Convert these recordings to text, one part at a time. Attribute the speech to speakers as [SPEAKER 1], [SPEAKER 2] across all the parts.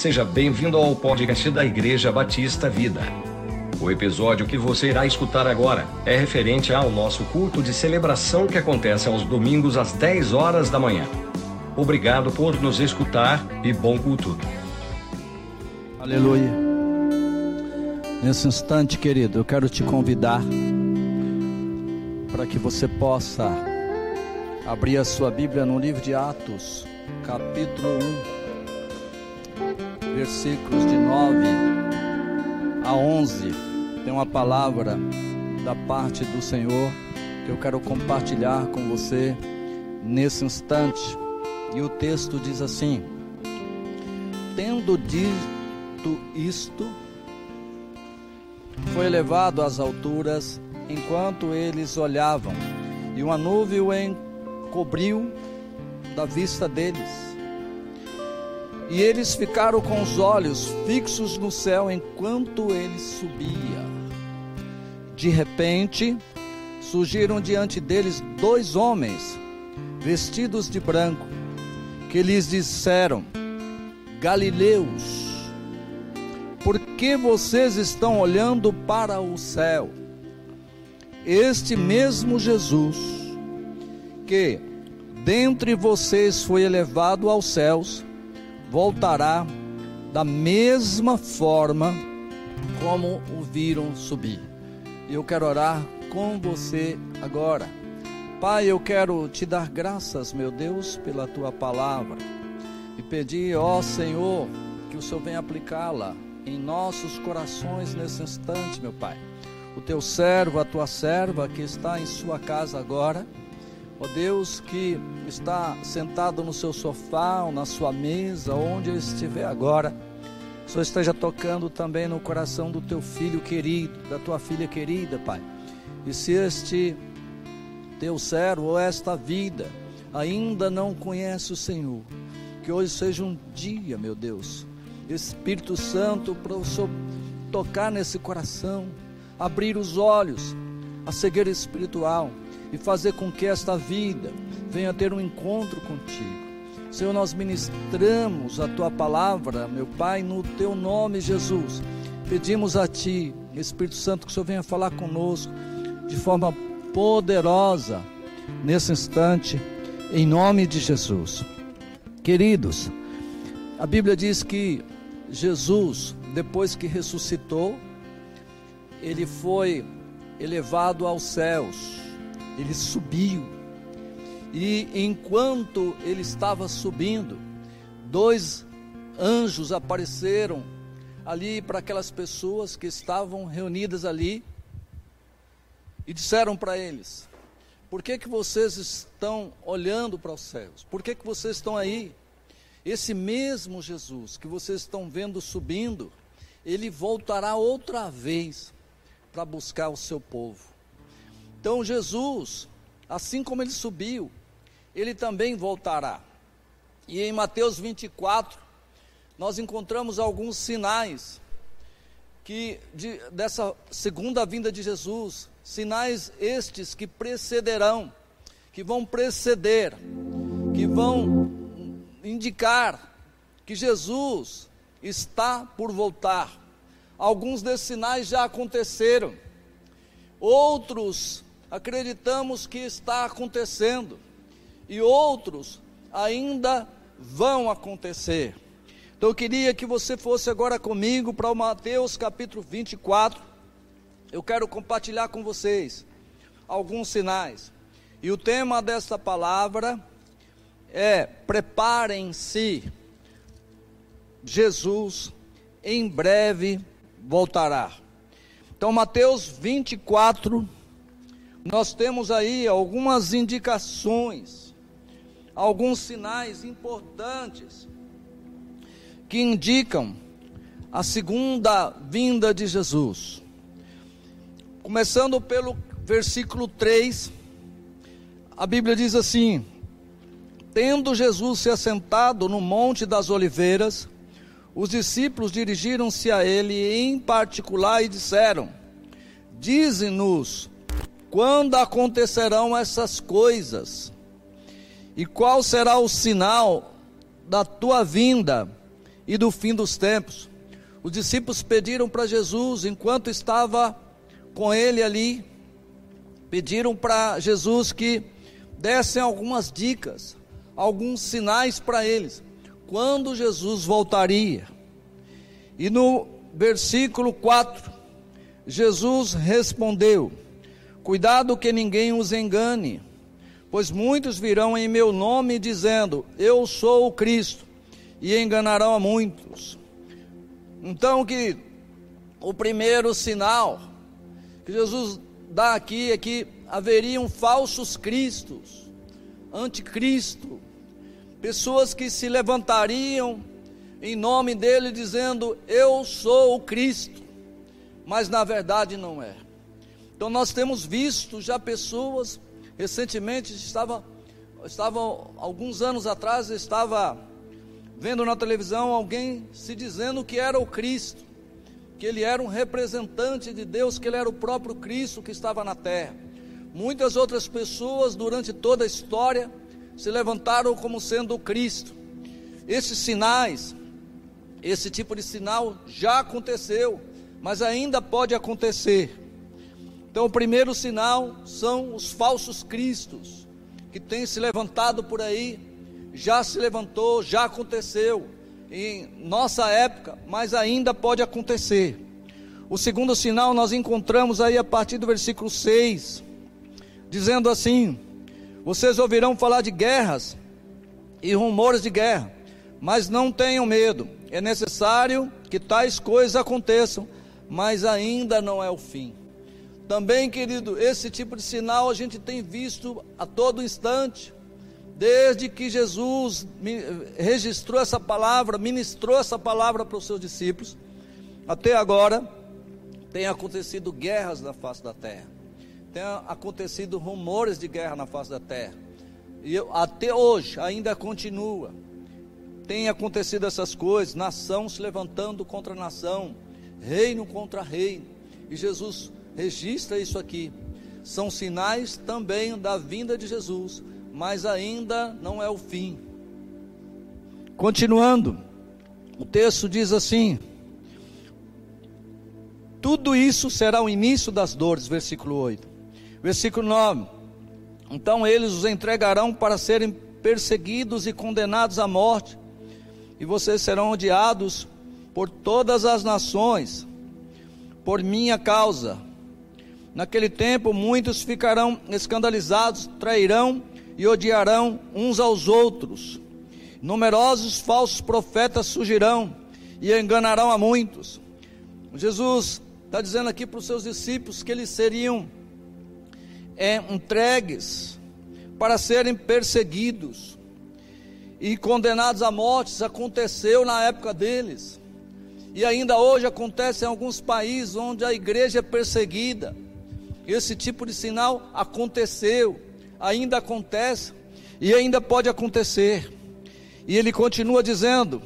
[SPEAKER 1] Seja bem-vindo ao podcast da Igreja Batista Vida. O episódio que você irá escutar agora é referente ao nosso culto de celebração que acontece aos domingos às 10 horas da manhã. Obrigado por nos escutar e bom culto.
[SPEAKER 2] Aleluia. Nesse instante, querido, eu quero te convidar para que você possa abrir a sua Bíblia no livro de Atos, capítulo 1, versículos de 9 a 11. Tem uma palavra da parte do Senhor que eu quero compartilhar com você nesse instante. E o texto diz assim: Tendo dito isto, foi elevado às alturas enquanto eles olhavam, e uma nuvem o encobriu da vista deles. E eles ficaram com os olhos fixos no céu enquanto ele subia. De repente, surgiram diante deles dois homens, vestidos de branco, que lhes disseram: Galileus, por que vocês estão olhando para o céu? Este mesmo Jesus, que dentre vocês foi elevado aos céus, voltará da mesma forma como o viram subir. Eu quero orar com você agora. Pai, eu quero te dar graças, meu Deus, pela tua palavra e pedir, ó Senhor, que o Senhor venha aplicá-la em nossos corações nesse instante, meu Pai. O teu servo, a tua serva que está em sua casa agora, ó Deus, que está sentado no seu sofá ou na sua mesa, onde ele estiver agora, Senhor esteja tocando também no coração do teu filho querido, da tua filha querida, Pai. E se este teu servo ou esta vida ainda não conhece o Senhor, que hoje seja um dia, meu Deus, Espírito Santo, para o Senhor tocar nesse coração, abrir os olhos, a cegueira espiritual e fazer com que esta vida venha ter um encontro contigo. Senhor, nós ministramos a tua palavra, meu Pai, no teu nome, Jesus. Pedimos a ti, Espírito Santo, que o Senhor venha falar conosco de forma poderosa nesse instante, em nome de Jesus. Queridos, a Bíblia diz que Jesus, depois que ressuscitou, ele foi elevado aos céus, ele subiu. E enquanto ele estava subindo, dois anjos apareceram ali para aquelas pessoas que estavam reunidas ali e disseram para eles: Por que que vocês estão olhando para os céus? Por que que vocês estão aí? Esse mesmo Jesus que vocês estão vendo subindo, ele voltará outra vez para buscar o seu povo. Então Jesus, assim como ele subiu, ele também voltará. E em Mateus 24, nós encontramos alguns sinais que de, dessa segunda vinda de Jesus, sinais estes que precederão, que vão preceder, que vão indicar que Jesus está por voltar. Alguns desses sinais já aconteceram, outros acreditamos que está acontecendo, e outros ainda vão acontecer. Então eu queria que você fosse agora comigo para o Mateus capítulo 24. Eu quero compartilhar com vocês alguns sinais. E o tema desta palavra é: preparem-se, Jesus em breve voltará. Então, Mateus 24, nós temos aí algumas indicações, alguns sinais importantes que indicam a segunda vinda de Jesus. Começando pelo versículo 3, a Bíblia diz assim: Tendo Jesus se assentado no Monte das Oliveiras, os discípulos dirigiram-se a ele em particular e disseram: Dize-nos quando acontecerão essas coisas, e qual será o sinal da tua vinda e do fim dos tempos. Os discípulos pediram para Jesus, enquanto estava com ele ali, pediram para Jesus que dessem algumas dicas, alguns sinais para eles, quando Jesus voltaria. E no versículo 4, Jesus respondeu: Cuidado que ninguém os engane, pois muitos virão em meu nome dizendo: Eu sou o Cristo, e enganarão a muitos. Então que o primeiro sinal que Jesus dá aqui é que haveriam falsos cristos, anticristo, pessoas que se levantariam em nome dele dizendo: Eu sou o Cristo, mas na verdade não é. Então nós temos visto já pessoas, recentemente estava, estava alguns anos atrás, estava vendo na televisão alguém se dizendo que era o Cristo, que ele era um representante de Deus, que ele era o próprio Cristo que estava na terra. Muitas outras pessoas durante toda a história se levantaram como sendo o Cristo. Esses sinais, esse tipo de sinal já aconteceu, mas ainda pode acontecer. Então, o primeiro sinal são os falsos cristos, que têm se levantado por aí, já se levantou, já aconteceu em nossa época, mas ainda pode acontecer. O segundo sinal nós encontramos aí a partir do versículo 6, dizendo assim: Vocês ouvirão falar de guerras e rumores de guerra, mas não tenham medo, é necessário que tais coisas aconteçam, mas ainda não é o fim. Também, querido, esse tipo de sinal a gente tem visto a todo instante, desde que Jesus registrou essa palavra, ministrou essa palavra para os seus discípulos, até agora, tem acontecido guerras na face da terra, tem acontecido rumores de guerra na face da terra, e até hoje ainda continua. Tem acontecido essas coisas, nação se levantando contra nação, reino contra reino, e Jesus registra isso aqui. São sinais também da vinda de Jesus, mas ainda não é o fim. Continuando, o texto diz assim: Tudo isso será o início das dores, versículo 8. Versículo 9: Então eles os entregarão para serem perseguidos e condenados à morte, e vocês serão odiados por todas as nações, por minha causa Naquele tempo, muitos ficarão escandalizados, trairão e odiarão uns aos outros. Numerosos falsos profetas surgirão e enganarão a muitos. Jesus está dizendo aqui para os seus discípulos que eles seriam é, entregues para serem perseguidos e condenados à morte. Isso aconteceu na época deles. E ainda hoje acontece em alguns países onde a igreja é perseguida esse tipo de sinal aconteceu, ainda acontece e ainda pode acontecer. E ele continua dizendo: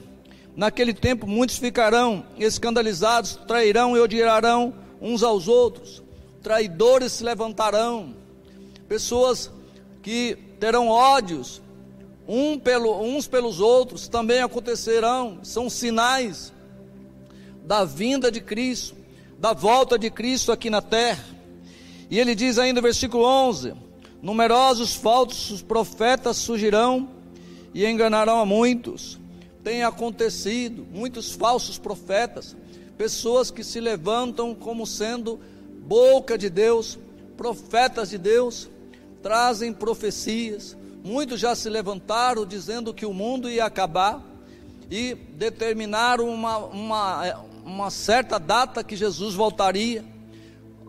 [SPEAKER 2] Naquele tempo muitos ficarão escandalizados, trairão e odiarão uns aos outros, traidores se levantarão, pessoas que terão ódios um pelo, uns pelos outros também acontecerão, são sinais da vinda de Cristo, da volta de Cristo aqui na terra. E ele diz ainda versículo 11: Numerosos falsos profetas surgirão e enganarão a muitos. Tem acontecido muitos falsos profetas, pessoas que se levantam como sendo boca de Deus, profetas de Deus, trazem profecias. Muitos já se levantaram dizendo que o mundo ia acabar e determinaram uma, uma, uma certa data que Jesus voltaria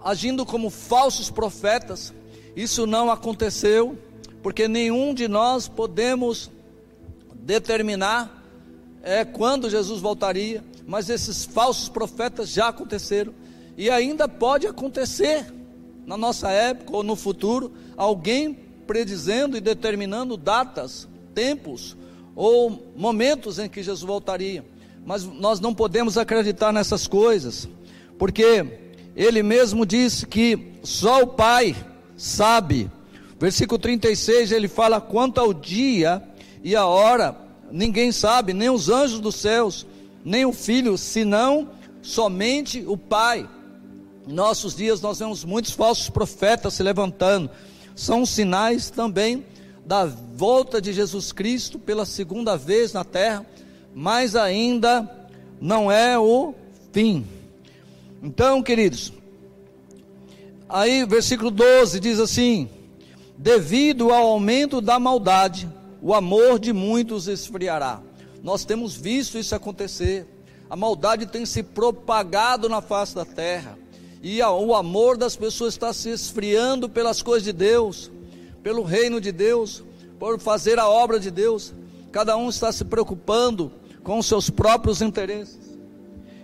[SPEAKER 2] agindo como falsos profetas. Isso não aconteceu, porque nenhum de nós podemos determinar é, quando Jesus voltaria, mas esses falsos profetas já aconteceram e ainda pode acontecer na nossa época ou no futuro, alguém predizendo e determinando datas, tempos ou momentos em que Jesus voltaria. Mas nós não podemos acreditar nessas coisas, porque ele mesmo disse que só o Pai sabe. Versículo 36, ele fala: quanto ao dia e a hora, ninguém sabe, nem os anjos dos céus, nem o filho, senão somente o Pai. Em nossos dias nós vemos muitos falsos profetas se levantando. São sinais também da volta de Jesus Cristo pela segunda vez na terra, mas ainda não é o fim. Então, queridos, aí versículo 12 diz assim: devido ao aumento da maldade, o amor de muitos esfriará. Nós temos visto isso acontecer. A maldade tem se propagado na face da terra. E o amor das pessoas está se esfriando pelas coisas de Deus, pelo reino de Deus, por fazer a obra de Deus. Cada um está se preocupando com os seus próprios interesses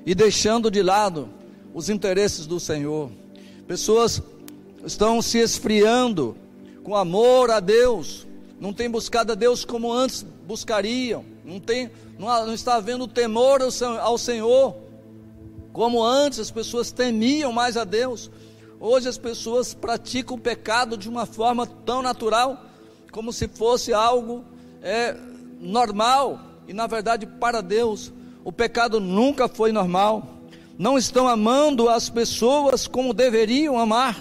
[SPEAKER 2] e deixando de lado os interesses do Senhor. Pessoas estão se esfriando com amor a Deus, não tem buscado a Deus como antes buscariam, não, tem, não, não está havendo temor ao, ao Senhor, como antes as pessoas temiam mais a Deus. Hoje as pessoas praticam o pecado de uma forma tão natural, como se fosse algo é, normal, e na verdade para Deus o pecado nunca foi normal. Não estão amando as pessoas como deveriam amar.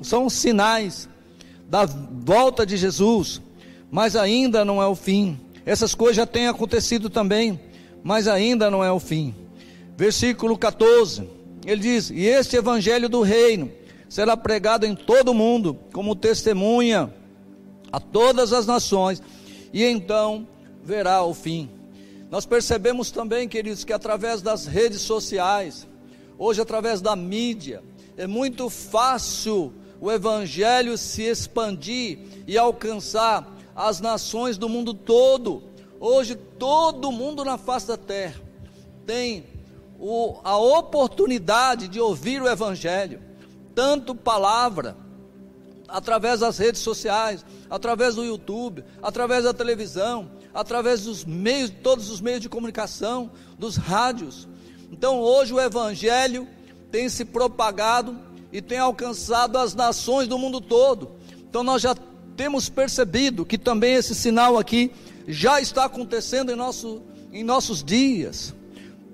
[SPEAKER 2] São sinais da volta de Jesus, mas ainda não é o fim. Essas coisas já têm acontecido também, mas ainda não é o fim. Versículo 14, ele diz: E este evangelho do reino será pregado em todo o mundo, como testemunha a todas as nações, e então verá o fim. Nós percebemos também, queridos, que através das redes sociais, hoje através da mídia, é muito fácil o Evangelho se expandir e alcançar as nações do mundo todo. Hoje, todo mundo na face da terra tem o, a oportunidade de ouvir o Evangelho, tanto palavra, através das redes sociais, através do YouTube, através da televisão, através dos meios, todos os meios de comunicação, dos rádios. Então, hoje o Evangelho tem se propagado e tem alcançado as nações do mundo todo. Então nós já temos percebido que também esse sinal aqui já está acontecendo em, nosso, em nossos dias.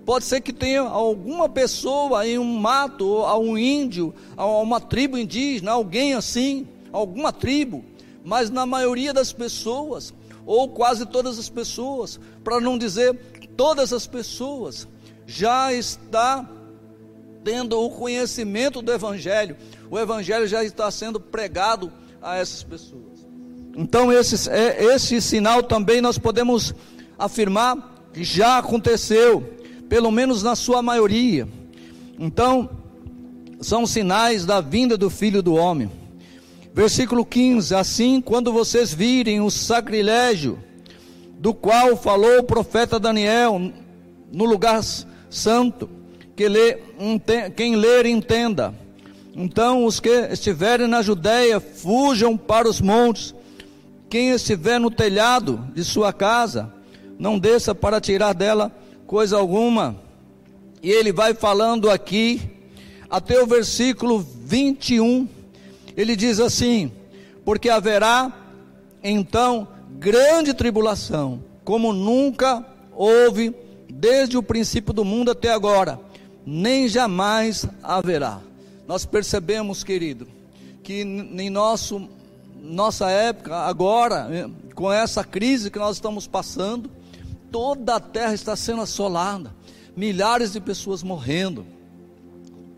[SPEAKER 2] Pode ser que tenha alguma pessoa em um mato, ou um índio, ou uma tribo indígena, alguém assim, alguma tribo, mas na maioria das pessoas, ou quase todas as pessoas, para não dizer todas as pessoas, já está tendo o conhecimento do Evangelho, o Evangelho já está sendo pregado a essas pessoas. Então, esse, é, esse sinal também nós podemos afirmar que já aconteceu, pelo menos na sua maioria. Então, são sinais da vinda do Filho do Homem. Versículo 15: Assim, quando vocês virem o sacrilégio, do qual falou o profeta Daniel no lugar santo, que lê, quem ler entenda. Então os que estiverem na Judéia fujam para os montes. Quem estiver no telhado de sua casa, não desça para tirar dela coisa alguma. E ele vai falando aqui até o versículo 21. Ele diz assim: Porque haverá então grande tribulação, como nunca houve desde o princípio do mundo até agora nem jamais haverá. Nós percebemos, querido, que em nosso, nossa época, agora, eh, com essa crise que nós estamos passando, toda a terra está sendo assolada, milhares de pessoas morrendo.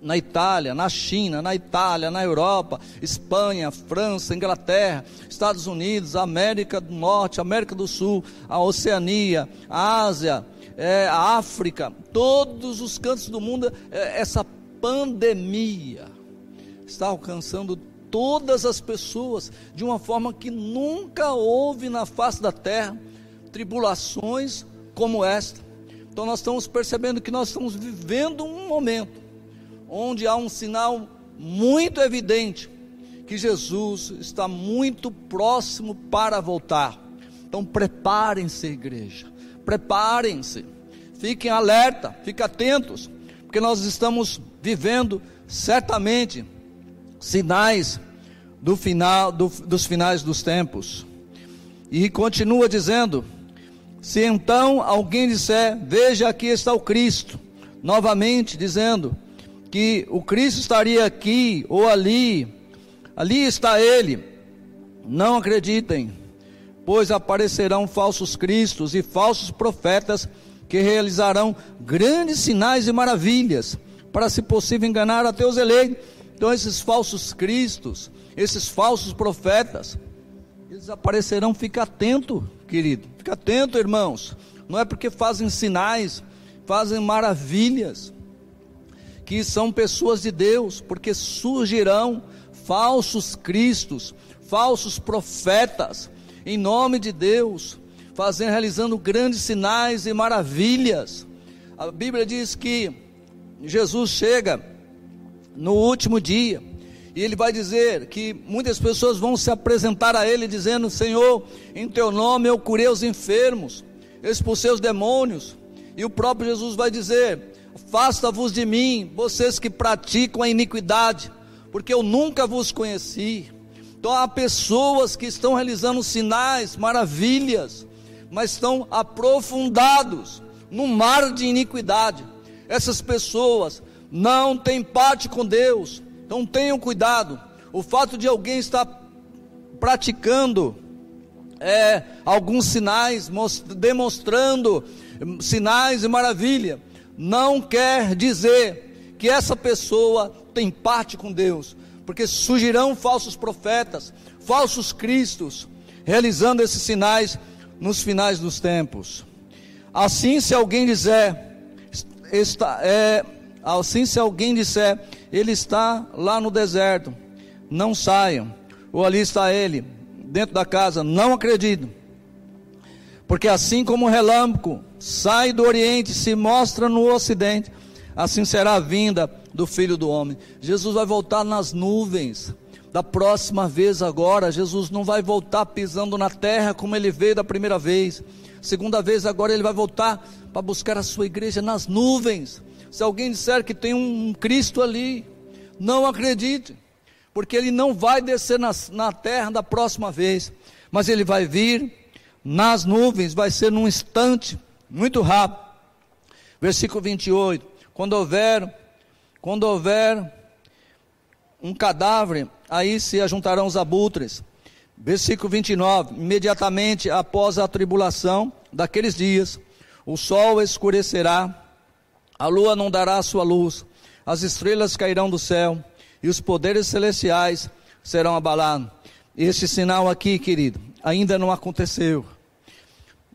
[SPEAKER 2] Na Itália, na China, na Itália, na Europa, Espanha, França, Inglaterra, Estados Unidos, América do Norte, América do Sul, a Oceania, a Ásia, é, a África, todos os cantos do mundo, é, essa pandemia está alcançando todas as pessoas de uma forma que nunca houve na face da terra tribulações como esta. Então nós estamos percebendo que nós estamos vivendo um momento onde há um sinal muito evidente que Jesus está muito próximo para voltar. Então preparem-se, igreja preparem-se, fiquem alerta, fiquem atentos, porque nós estamos vivendo certamente sinais do final do, dos finais dos tempos. E continua dizendo, Se então alguém disser, veja aqui está o Cristo, novamente dizendo que o Cristo estaria aqui ou ali, ali está ele, não acreditem, pois aparecerão falsos cristos e falsos profetas que realizarão grandes sinais e maravilhas, para se possível enganar até os eleitos. Então esses falsos cristos, esses falsos profetas, eles aparecerão, fica atento, querido. Fica atento, irmãos. Não é porque fazem sinais, fazem maravilhas, que são pessoas de Deus, porque surgirão falsos cristos, falsos profetas, em nome de Deus, fazendo, realizando grandes sinais e maravilhas. A Bíblia diz que Jesus chega no último dia, e ele vai dizer que muitas pessoas vão se apresentar a ele dizendo: Senhor, em teu nome eu curei os enfermos, expulsei os demônios. E o próprio Jesus vai dizer: Afasta-vos de mim, vocês que praticam a iniquidade, porque eu nunca vos conheci. Então há pessoas que estão realizando sinais, maravilhas, mas estão aprofundados no mar de iniquidade. Essas pessoas não têm parte com Deus, então tenham cuidado. O fato de alguém estar praticando é, alguns sinais, demonstrando sinais e maravilha, não quer dizer que essa pessoa tem parte com Deus, porque surgirão falsos profetas, falsos cristos, realizando esses sinais nos finais dos tempos. Assim, se alguém dizer, está, é, assim se alguém disser, ele está lá no deserto, não saiam, ou ali está ele, dentro da casa, não acredito, porque assim como o relâmpago sai do oriente e se mostra no ocidente, assim será a vinda do Filho do Homem. Jesus vai voltar nas nuvens. Da próxima vez agora, Jesus não vai voltar pisando na terra como ele veio da primeira vez. Segunda vez agora ele vai voltar para buscar a sua igreja nas nuvens. Se alguém disser que tem um Cristo ali, não acredite, porque ele não vai descer na, na terra da próxima vez, mas ele vai vir nas nuvens, vai ser num instante, muito rápido. Versículo 28: quando houver, quando houver um cadáver, aí se ajuntarão os abutres. Versículo 29: imediatamente após a tribulação daqueles dias, o sol escurecerá a lua não dará sua luz, as estrelas cairão do céu e os poderes celestiais serão abalados. Este sinal aqui, querido, ainda não aconteceu,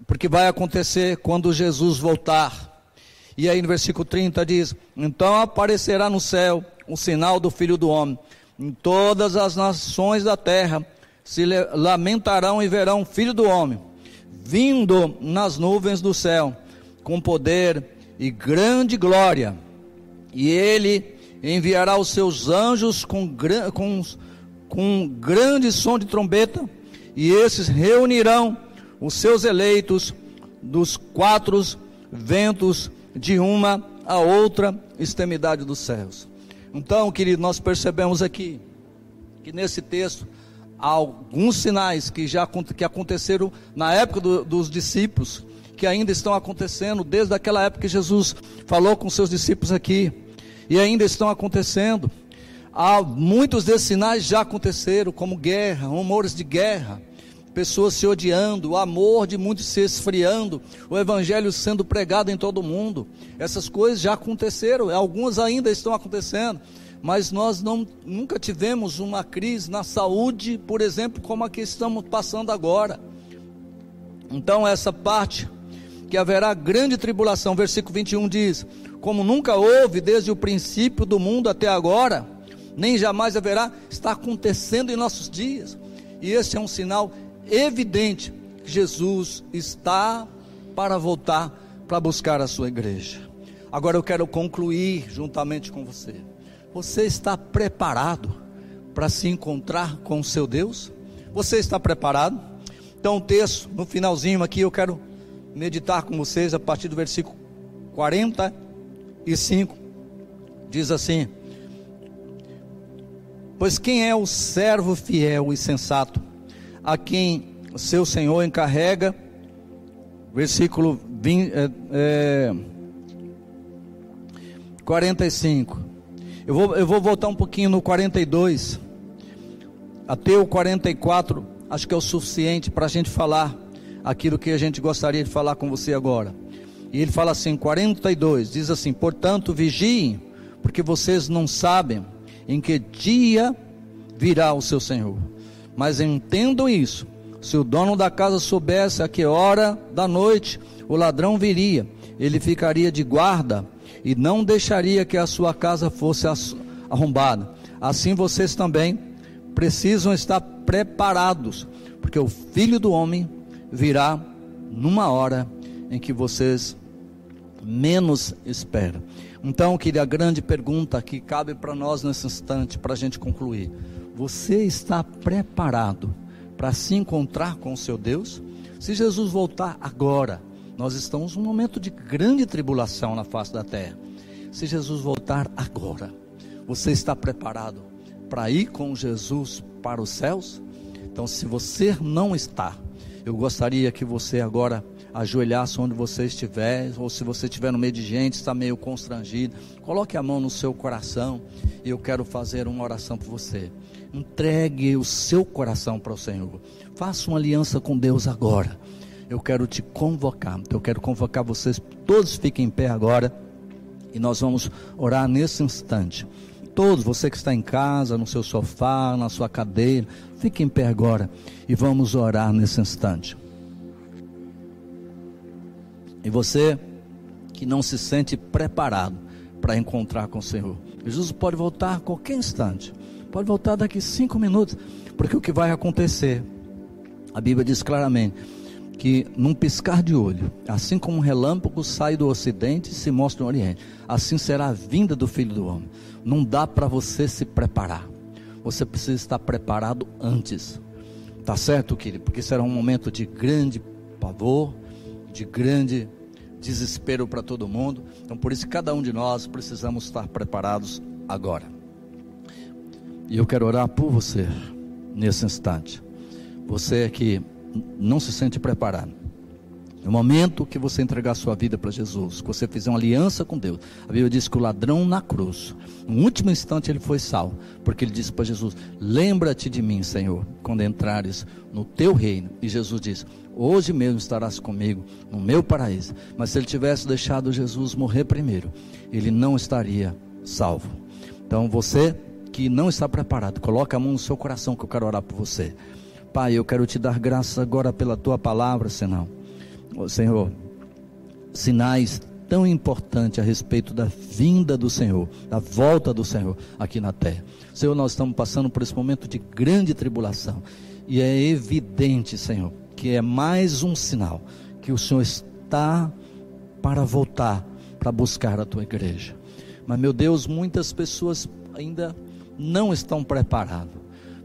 [SPEAKER 2] porque vai acontecer quando Jesus voltar. E aí no versículo 30 diz: Então aparecerá no céu o sinal do Filho do Homem, em todas as nações da terra se lamentarão e verão o Filho do Homem, vindo nas nuvens do céu, com poder e grande glória, e ele enviará os seus anjos com, com, com grande som de trombeta, e esses reunirão os seus eleitos dos quatro ventos de uma a outra extremidade dos céus. Então, querido, nós percebemos aqui que nesse texto há alguns sinais que já que aconteceram na época do, dos discípulos, que ainda estão acontecendo desde aquela época que Jesus falou com seus discípulos aqui, e ainda estão acontecendo. Há muitos desses sinais já aconteceram, como guerra, rumores de guerra, pessoas se odiando, o amor de muitos se esfriando, o evangelho sendo pregado em todo o mundo. Essas coisas já aconteceram, algumas ainda estão acontecendo, mas nós não, nunca tivemos uma crise na saúde, por exemplo, como a que estamos passando agora. Então, essa parte que haverá grande tribulação. Versículo 21 diz: Como nunca houve desde o princípio do mundo até agora, nem jamais haverá, está acontecendo em nossos dias. E esse é um sinal evidente que Jesus está para voltar para buscar a sua igreja. Agora eu quero concluir juntamente com você. Você está preparado para se encontrar com o seu Deus? Você está preparado? Então, o texto, no finalzinho aqui, eu quero meditar com vocês a partir do versículo 45. Diz assim: Pois quem é o servo fiel e sensato, a quem seu senhor encarrega versículo 20, é, é, 45. Eu vou, eu vou voltar um pouquinho no 42, até o 44, acho que é o suficiente para a gente falar aquilo que a gente gostaria de falar com você agora. E ele fala assim, 42, diz assim: Portanto, vigiem, porque vocês não sabem em que dia virá o seu Senhor. Mas entendam isso: se o dono da casa soubesse a que hora da noite o ladrão viria, ele ficaria de guarda e não deixaria que a sua casa fosse arrombada. Assim vocês também precisam estar preparados, porque o filho do homem virá numa hora em que vocês menos esperam. Então, queria a grande pergunta que cabe para nós nesse instante, para a gente concluir: você está preparado para se encontrar com o seu Deus? Se Jesus voltar agora, nós estamos num momento de grande tribulação na face da terra. Se Jesus voltar agora, você está preparado para ir com Jesus para os céus? Então, se você não está, eu gostaria que você agora ajoelhasse onde você estiver, ou se você estiver no meio de gente, está meio constrangido, coloque a mão no seu coração e eu quero fazer uma oração por você. Entregue o seu coração para o Senhor. Faça uma aliança com Deus agora. Eu quero te convocar. Eu quero convocar vocês. Todos fiquem em pé agora. E nós vamos orar nesse instante. Todos, você que está em casa, no seu sofá, na sua cadeira, fique em pé agora e vamos orar nesse instante. E você que não se sente preparado para encontrar com o Senhor, Jesus pode voltar a qualquer instante, pode voltar daqui cinco minutos, porque o que vai acontecer, a Bíblia diz claramente que num piscar de olho, assim como um relâmpago sai do ocidente e se mostra no oriente, assim será a vinda do Filho do Homem. Não dá para você se preparar. Você precisa estar preparado antes. Tá certo, querido? Porque será um momento de grande pavor, de grande desespero para todo mundo. Então, por isso, cada um de nós precisamos estar preparados agora. E eu quero orar por você nesse instante. Você que não se sente preparado no momento que você entregar sua vida para Jesus, que você fizer uma aliança com Deus, a Bíblia diz que o ladrão na cruz, no último instante ele foi salvo, porque ele disse para Jesus: Lembra-te de mim, Senhor, quando entrares no teu reino. E Jesus disse: Hoje mesmo estarás comigo no meu paraíso. Mas se ele tivesse deixado Jesus morrer primeiro, ele não estaria salvo. Então você que não está preparado, coloque a mão no seu coração que eu quero orar por você. Pai, eu quero te dar graça agora pela tua palavra, Senão Senhor, sinais tão importantes a respeito da vinda do Senhor, da volta do Senhor aqui na terra. Senhor, nós estamos passando por esse momento de grande tribulação e é evidente, Senhor, que é mais um sinal que o Senhor está para voltar para buscar a tua igreja. Mas, meu Deus, muitas pessoas ainda não estão preparadas.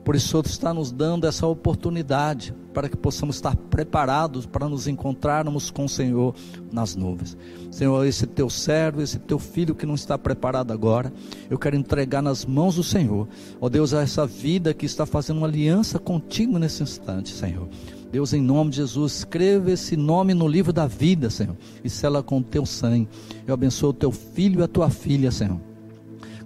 [SPEAKER 2] Por isso, o Senhor está nos dando essa oportunidade para que possamos estar preparados para nos encontrarmos com o Senhor nas nuvens. Senhor, esse teu servo, esse teu filho que não está preparado agora, eu quero entregar nas mãos do Senhor. Ó Deus, essa vida que está fazendo uma aliança contigo nesse instante, Senhor. Deus, em nome de Jesus, escreva esse nome no livro da vida, Senhor, e sela com o teu sangue. Eu abençoo o teu filho e a tua filha, Senhor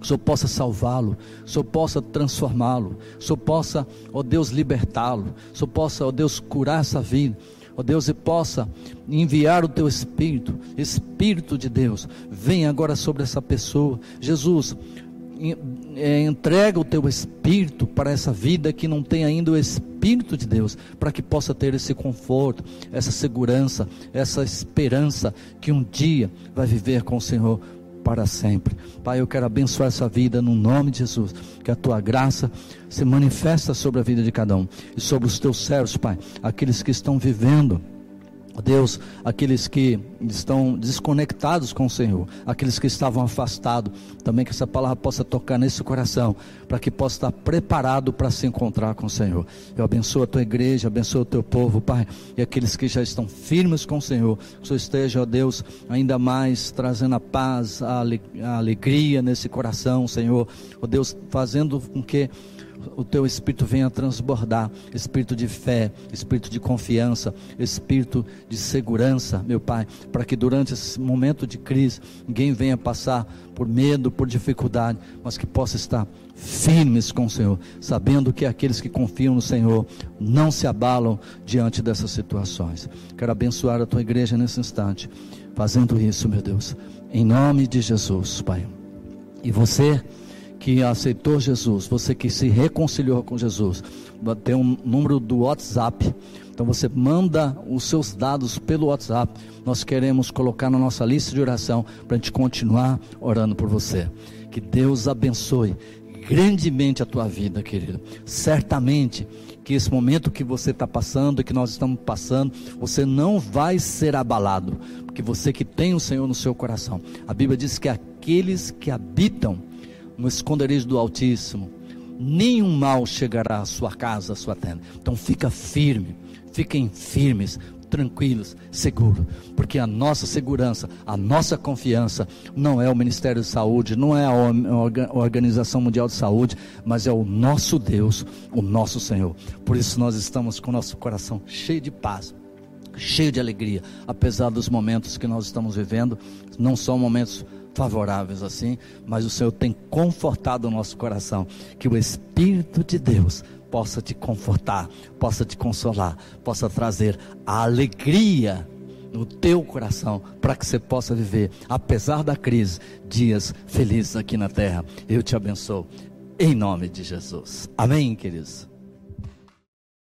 [SPEAKER 2] o Senhor possa salvá-lo, o Senhor possa transformá-lo, o Senhor possa, ó Deus, libertá-lo, o Senhor possa, ó Deus, curar essa vida, ó Deus, e possa enviar o teu Espírito, Espírito de Deus, vem agora sobre essa pessoa, Jesus, é, entrega o teu Espírito para essa vida que não tem ainda o Espírito de Deus, para que possa ter esse conforto, essa segurança, essa esperança que um dia vai viver com o Senhor para sempre. Pai, eu quero abençoar essa vida no nome de Jesus. Que a tua graça se manifesta sobre a vida de cada um e sobre os teus servos, Pai, aqueles que estão vivendo Deus, aqueles que estão desconectados com o Senhor, aqueles que estavam afastados, também que essa palavra possa tocar nesse coração, para que possa estar preparado para se encontrar com o Senhor. Eu abençoo a tua igreja, abençoo o teu povo, Pai, e aqueles que já estão firmes com o Senhor, que o Senhor esteja, ó Deus, ainda mais trazendo a paz, a alegria nesse coração, Senhor, ó Deus, fazendo com que o teu espírito venha transbordar espírito de fé, espírito de confiança, espírito de segurança, meu Pai, para que durante esse momento de crise ninguém venha passar por medo, por dificuldade, mas que possa estar firmes com o Senhor, sabendo que aqueles que confiam no Senhor não se abalam diante dessas situações. Quero abençoar a tua igreja nesse instante, fazendo isso, meu Deus, em nome de Jesus, Pai. E você que aceitou Jesus, você que se reconciliou com Jesus, tem um número do WhatsApp. Então você manda os seus dados pelo WhatsApp. Nós queremos colocar na nossa lista de oração para a gente continuar orando por você. Que Deus abençoe grandemente a tua vida, querido. Certamente que esse momento que você está passando, que nós estamos passando, você não vai ser abalado, porque você que tem o Senhor no seu coração. A Bíblia diz que aqueles que habitam no esconderijo do Altíssimo, nenhum mal chegará à sua casa, à sua tenda. Então fica firme, fiquem firmes, tranquilos, seguros, porque a nossa segurança, a nossa confiança não é o Ministério de Saúde, não é a Organização Mundial de Saúde, mas é o nosso Deus, o nosso Senhor. Por isso nós estamos com o nosso coração cheio de paz, cheio de alegria, apesar dos momentos que nós estamos vivendo, não são momentos favoráveis assim, mas o Senhor tem confortado o nosso coração, que o Espírito de Deus possa te confortar, possa te consolar, possa trazer a alegria no teu coração, para que você possa viver, apesar da crise, dias felizes aqui na terra. Eu te abençoo, em nome de Jesus. Amém, queridos.